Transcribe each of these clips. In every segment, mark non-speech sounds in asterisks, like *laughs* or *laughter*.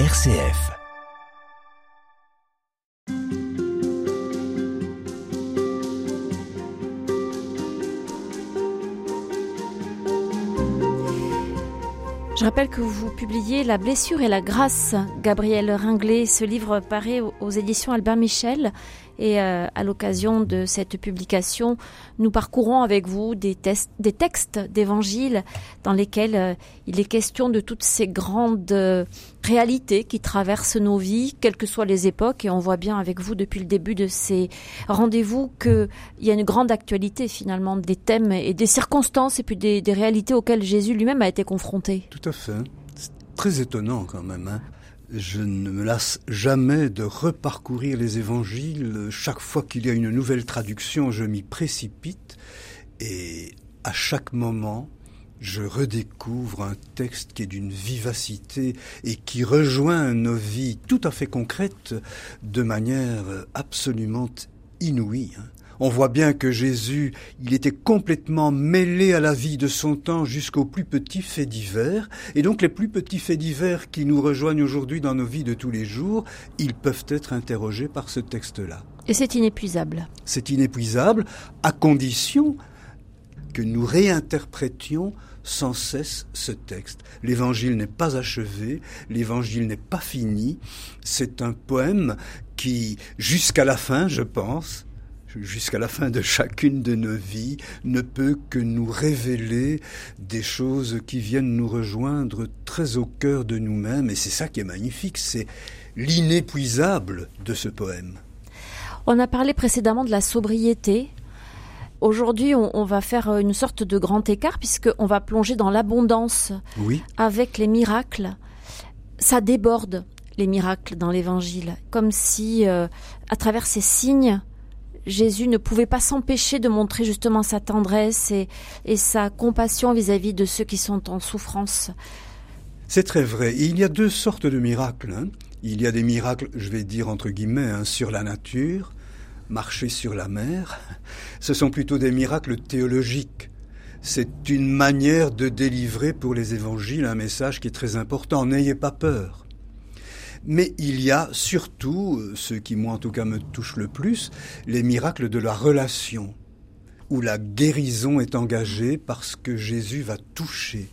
RCF. Je rappelle que vous publiez La blessure et la grâce, Gabriel Ringlet. Ce livre paraît aux éditions Albert Michel. Et euh, à l'occasion de cette publication, nous parcourons avec vous des, textes d'évangile dans lesquels euh, il est question de toutes ces grandes euh, réalités qui traversent nos vies, quelles que soient les époques. Et on voit bien avec vous depuis le début de ces rendez-vous qu'il y a une grande actualité finalement des thèmes et des circonstances et puis des, des réalités auxquelles Jésus lui-même a été confronté. Tout à fait. C'est très étonnant quand même. Hein je ne me lasse jamais de reparcourir les évangiles. Chaque fois qu'il y a une nouvelle traduction, je m'y précipite et à chaque moment, je redécouvre un texte qui est d'une vivacité et qui rejoint nos vies tout à fait concrètes de manière absolument inouïe. On voit bien que Jésus, il était complètement mêlé à la vie de son temps jusqu'aux plus petits faits divers, et donc les plus petits faits divers qui nous rejoignent aujourd'hui dans nos vies de tous les jours, ils peuvent être interrogés par ce texte-là. Et c'est inépuisable. C'est inépuisable, à condition que nous réinterprétions sans cesse ce texte. L'évangile n'est pas achevé, l'évangile n'est pas fini, c'est un poème qui, jusqu'à la fin, je pense, jusqu'à la fin de chacune de nos vies, ne peut que nous révéler des choses qui viennent nous rejoindre très au cœur de nous-mêmes. Et c'est ça qui est magnifique, c'est l'inépuisable de ce poème. On a parlé précédemment de la sobriété. Aujourd'hui, on, va faire une sorte de grand écart puisqu'on va plonger dans l'abondance oui. avec les miracles. Ça déborde les miracles dans l'Évangile, comme si, euh, à travers ces signes, Jésus ne pouvait pas s'empêcher de montrer justement sa tendresse et, sa compassion vis-à-vis de ceux qui sont en souffrance. C'est très vrai. Il y a deux sortes de miracles. Hein. Il y a des miracles, je vais dire entre guillemets, hein, sur la nature, marcher sur la mer. Ce sont plutôt des miracles théologiques. C'est une manière de délivrer pour les évangiles un message qui est très important. N'ayez pas peur. Mais il y a surtout, euh, ce qui moi en tout cas me touche le plus, les miracles de la relation, où la guérison est engagée parce que Jésus va toucher.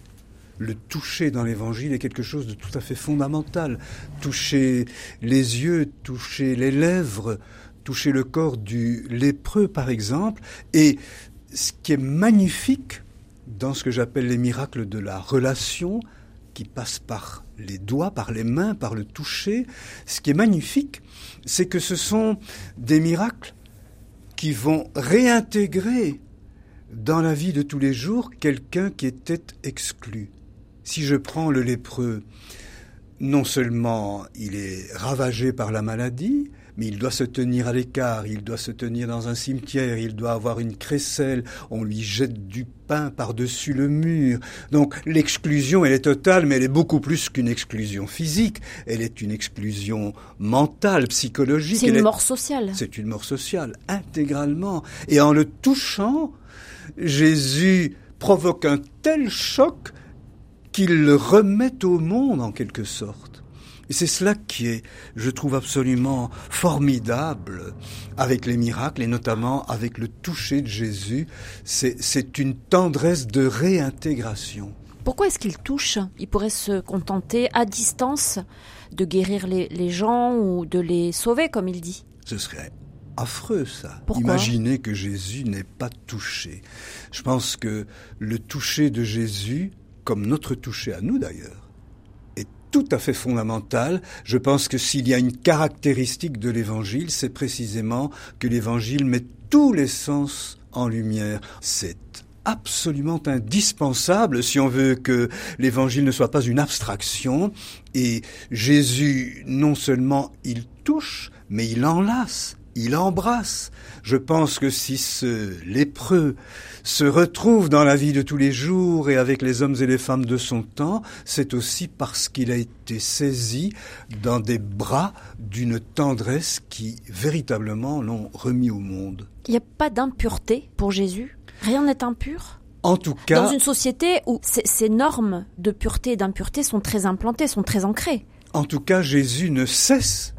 Le toucher dans l'évangile est quelque chose de tout à fait fondamental. Toucher les yeux, toucher les lèvres, toucher le corps du lépreux par exemple. Et ce qui est magnifique dans ce que j'appelle les miracles de la relation, qui par les doigts, par les mains, par le toucher. Ce qui est magnifique, c'est que ce sont des miracles qui vont réintégrer dans la vie de tous les jours quelqu'un qui était exclu. Si je prends le lépreux, non seulement il est ravagé par la maladie, mais il doit se tenir à l'écart, il doit se tenir dans un cimetière, il doit avoir une crécelle, on lui jette du pain par-dessus le mur. Donc l'exclusion, elle est totale, mais elle est beaucoup plus qu'une exclusion physique, elle est une exclusion mentale, psychologique. C'est une mort sociale. C'est une mort sociale, intégralement. Et en le touchant, Jésus provoque un tel choc qu'il le remet au monde en quelque sorte. Et c'est cela qui est, je trouve absolument formidable avec les miracles et notamment avec le toucher de Jésus. C'est une tendresse de réintégration. Pourquoi est-ce qu'il touche? Il pourrait se contenter à distance de guérir les, gens ou de les sauver, comme il dit? Ce serait affreux ça. Pourquoi? Imaginez que Jésus n'est pas touché. Je pense que le toucher de Jésus, comme notre toucher à nous d'ailleurs, tout à fait fondamental. Je pense que s'il y a une caractéristique de l'évangile, c'est précisément que l'évangile met tous les sens en lumière. C'est absolument indispensable si on veut que l'évangile ne soit pas une abstraction. Et Jésus, non seulement il touche, mais il enlace, il embrasse. Je pense que si ce lépreux se retrouve dans la vie de tous les jours et avec les hommes et les femmes de son temps, c'est aussi parce qu'il a été saisi dans des bras d'une tendresse qui véritablement l'ont remis au monde. Il n'y a pas d'impureté pour Jésus? Rien n'est impur? En tout cas, dans une société où ces normes de pureté et d'impureté sont très implantées, sont très ancrées. En tout cas, Jésus ne cesse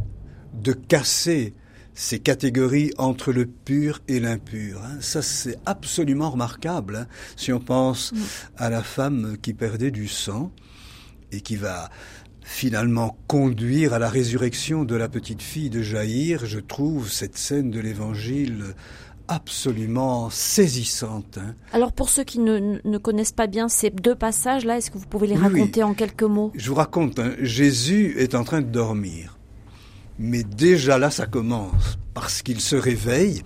de casser ces catégories entre le pur et l'impur. Hein. Ça, c'est absolument remarquable. Hein. Si on pense à la femme qui perdait du sang et qui va finalement conduire à la résurrection de la petite fille de Jaïr, je trouve cette scène de l'Évangile absolument saisissante. Hein. Alors pour ceux qui ne, connaissent pas bien ces deux passages-là, est-ce que vous pouvez les raconter en quelques mots? Je vous raconte, Jésus est en train de dormir. Mais déjà là, ça commence, parce qu'il se réveille,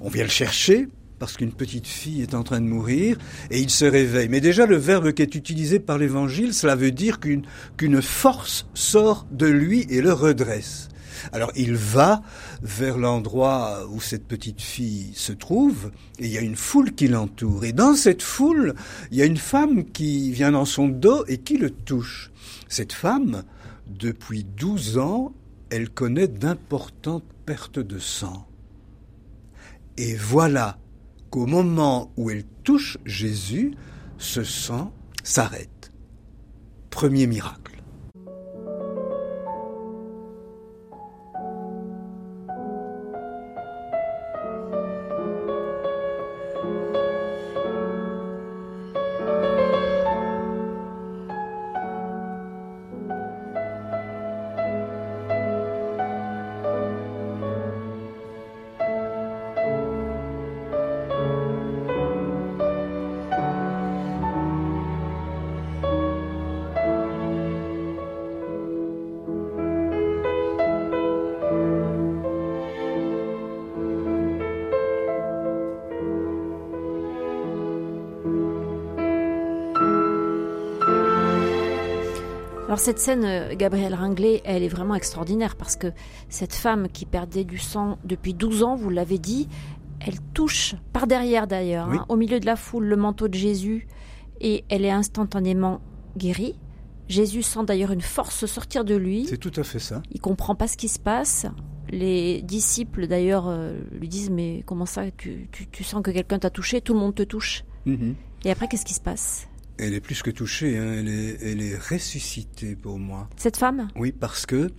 on vient le chercher, parce qu'une petite fille est en train de mourir, et il se réveille. Mais déjà, le verbe qui est utilisé par l'Évangile, cela veut dire qu'une force sort de lui et le redresse. Alors il va vers l'endroit où cette petite fille se trouve, et il y a une foule qui l'entoure. Et dans cette foule, il y a une femme qui vient dans son dos et qui le touche. Cette femme, depuis douze ans, elle connaît d'importantes pertes de sang. Et voilà qu'au moment où elle touche Jésus, ce sang s'arrête. Premier miracle. Alors cette scène, euh, Gabrielle Ringlet, elle est vraiment extraordinaire parce que cette femme qui perdait du sang depuis 12 ans, vous l'avez dit, elle touche par derrière d'ailleurs, hein, au milieu de la foule, le manteau de Jésus et elle est instantanément guérie. Jésus sent d'ailleurs une force sortir de lui. C'est tout à fait ça. Il comprend pas ce qui se passe. Les disciples d'ailleurs euh, lui disent mais comment ça tu, sens que quelqu'un t'a touché? Tout le monde te touche. Mm-hmm. Et après qu'est-ce qui se passe? Elle est plus que touchée, hein. elle, est, elle est ressuscitée pour moi. Cette femme? Oui, parce que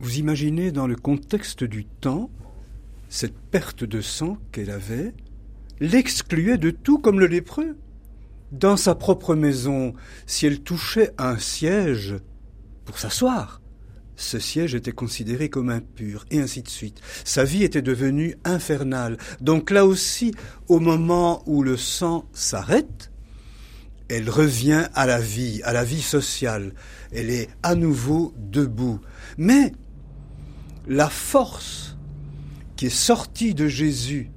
vous imaginez dans le contexte du temps, cette perte de sang qu'elle avait l'excluait de tout comme le lépreux. Dans sa propre maison, si elle touchait un siège pour s'asseoir, ce siège était considéré comme impur, et ainsi de suite. Sa vie était devenue infernale. Donc là aussi, au moment où le sang s'arrête, elle revient à la vie, à la vie sociale. Elle est à nouveau debout. Mais la force qui est sortie de Jésus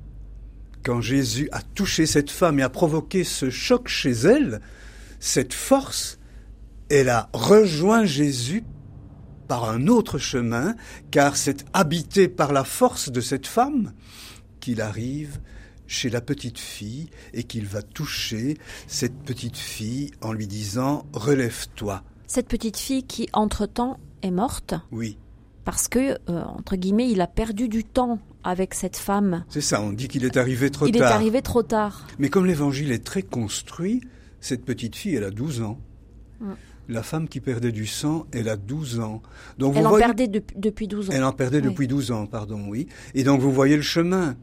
quand Jésus a touché cette femme et a provoqué ce choc chez elle, cette force, elle a rejoint Jésus par un autre chemin, car c'est habité par la force de cette femme qu'il arrive chez la petite fille et qu'il va toucher cette petite fille en lui disant Relève-toi. Cette petite fille qui, entre-temps, est morte Oui. Parce que, euh, entre guillemets, il a perdu du temps avec cette femme. C'est ça, on dit qu'il est arrivé trop tard. Il est arrivé trop tard. Mais comme l'évangile est très construit, cette petite fille, elle a 12 ans. Mm. La femme qui perdait du sang, elle a 12 ans. Donc elle en perdait depuis 12 ans. Elle en perdait depuis 12 ans, pardon, oui. Et donc vous voyez le chemin.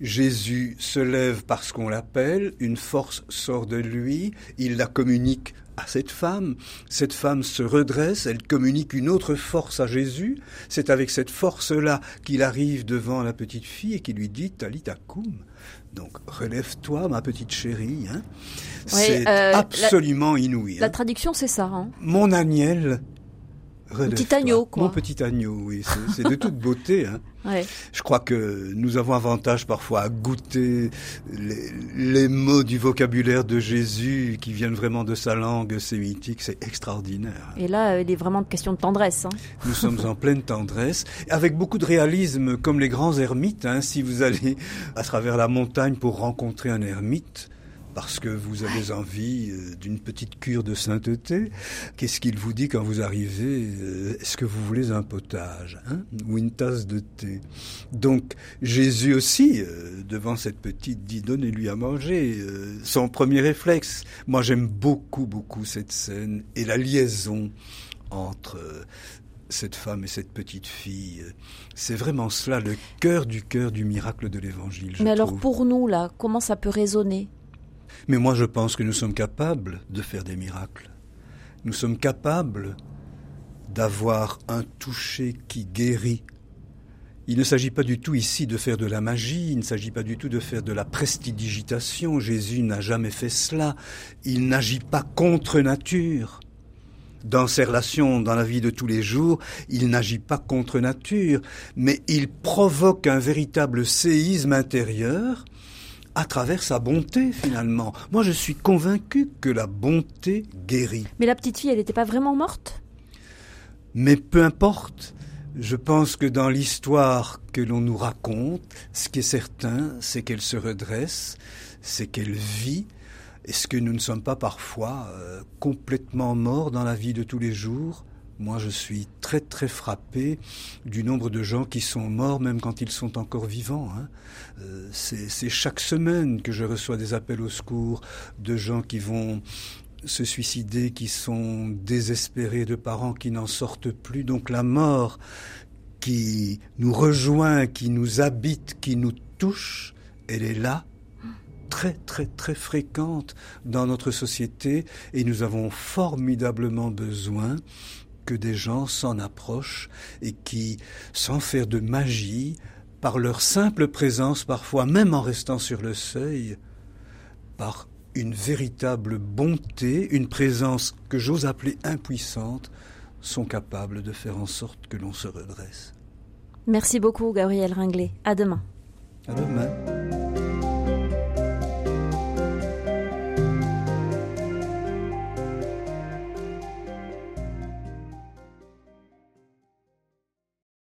Jésus se lève parce qu'on l'appelle, une force sort de lui, il la communique à cette femme, cette femme se redresse, elle communique une autre force à Jésus, c'est avec cette force-là qu'il arrive devant la petite fille et qui lui dit Talita Donc relève-toi ma petite chérie. Hein. c'est euh, absolument inouï. La hein. traduction c'est ça. Hein. Mon Agnel petit agneau, quoi. Mon petit agneau, oui. C'est de toute beauté. Hein. *laughs* Je crois que nous avons avantage parfois à goûter les, mots du vocabulaire de Jésus qui viennent vraiment de sa langue sémitique. C'est extraordinaire. Et là, il est vraiment question de tendresse. Hein. Nous sommes en *laughs* pleine tendresse, avec beaucoup de réalisme, comme les grands ermites. Hein. Si vous allez à travers la montagne pour rencontrer un ermite, parce que vous avez envie euh, d'une petite cure de sainteté. Qu'est-ce qu'il vous dit quand vous arrivez euh, Est-ce que vous voulez un potage hein ou une tasse de thé? Donc Jésus aussi, euh, devant cette petite, dit donnez-lui à manger. Son premier réflexe. Moi j'aime beaucoup, beaucoup cette scène et la liaison entre cette femme et cette petite fille. C'est vraiment cela, le cœur du cœur du miracle de l'Évangile. Mais alors pour nous, là, comment ça peut résonner? Mais moi, je pense que nous sommes capables de faire des miracles. Nous sommes capables d'avoir un toucher qui guérit. Il ne s'agit pas du tout ici de faire de la magie, il ne s'agit pas du tout de faire de la prestidigitation. Jésus n'a jamais fait cela. Il n'agit pas contre nature dans ses relations, dans la vie de tous les jours, il n'agit pas contre nature, mais il provoque un véritable séisme intérieur à travers sa bonté finalement. Moi je suis convaincu que la bonté guérit. Mais la petite fille, elle n'était pas vraiment morte? Mais peu importe. Je pense que dans l'histoire que l'on nous raconte, ce qui est certain, c'est qu'elle se redresse, c'est qu'elle vit, est-ce que nous ne sommes pas parfois euh, complètement morts dans la vie de tous les jours Moi, je suis très très frappé du nombre de gens qui sont morts même quand ils sont encore vivants. Hein. Euh, c'est chaque semaine que je reçois des appels au secours de gens qui vont se suicider, qui sont désespérés, de parents qui n'en sortent plus. Donc la mort qui nous rejoint, qui nous habite, qui nous touche, elle est là très très très fréquente dans notre société et nous avons formidablement besoin que des gens s'en approchent et qui, sans faire de magie, par leur simple présence parfois, même en restant sur le seuil, par une véritable bonté, une présence que j'ose appeler impuissante, sont capables de faire en sorte que l'on se redresse. Merci beaucoup, Gabriel Ringlet. À demain. À demain.